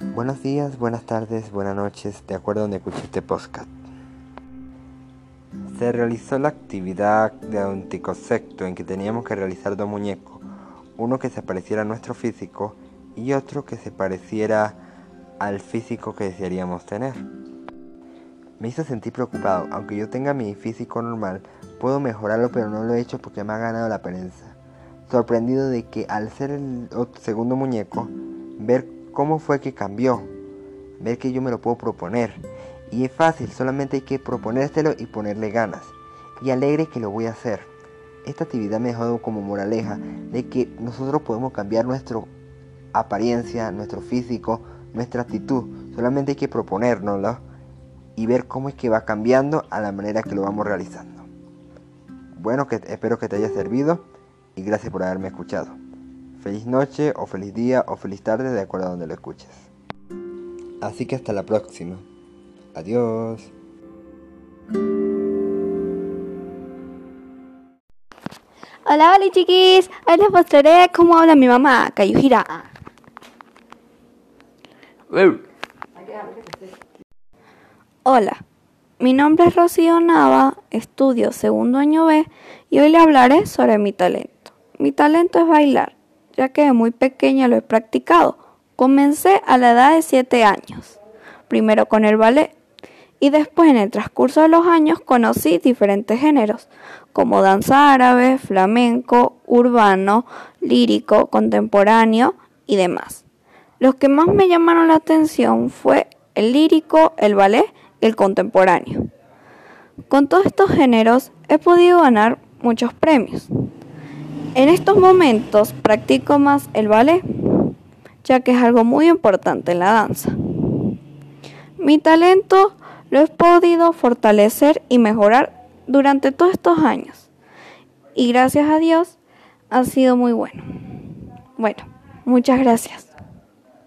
Buenos días, buenas tardes, buenas noches, de acuerdo a donde escuche este podcast. Se realizó la actividad de un ticosecto en que teníamos que realizar dos muñecos, uno que se pareciera a nuestro físico y otro que se pareciera al físico que desearíamos tener. Me hizo sentir preocupado, aunque yo tenga mi físico normal, puedo mejorarlo pero no lo he hecho porque me ha ganado la prensa. Sorprendido de que al ser el segundo muñeco, ver cómo fue que cambió, ver que yo me lo puedo proponer. Y es fácil, solamente hay que proponérselo y ponerle ganas. Y alegre que lo voy a hacer. Esta actividad me dejó como moraleja de que nosotros podemos cambiar nuestra apariencia, nuestro físico, nuestra actitud. Solamente hay que proponérnoslo y ver cómo es que va cambiando a la manera que lo vamos realizando. Bueno, espero que te haya servido y gracias por haberme escuchado. Feliz noche o feliz día o feliz tarde de acuerdo a donde lo escuches. Así que hasta la próxima. Adiós. Hola, hola chiquis. Hoy les mostraré cómo habla mi mamá, Kayuhira. Hola, mi nombre es Rocío Nava, estudio segundo año B y hoy le hablaré sobre mi talento. Mi talento es bailar ya que de muy pequeña lo he practicado. Comencé a la edad de 7 años, primero con el ballet, y después en el transcurso de los años conocí diferentes géneros, como danza árabe, flamenco, urbano, lírico, contemporáneo y demás. Los que más me llamaron la atención fue el lírico, el ballet y el contemporáneo. Con todos estos géneros he podido ganar muchos premios. En estos momentos practico más el ballet, ya que es algo muy importante en la danza. Mi talento lo he podido fortalecer y mejorar durante todos estos años. Y gracias a Dios ha sido muy bueno. Bueno, muchas gracias.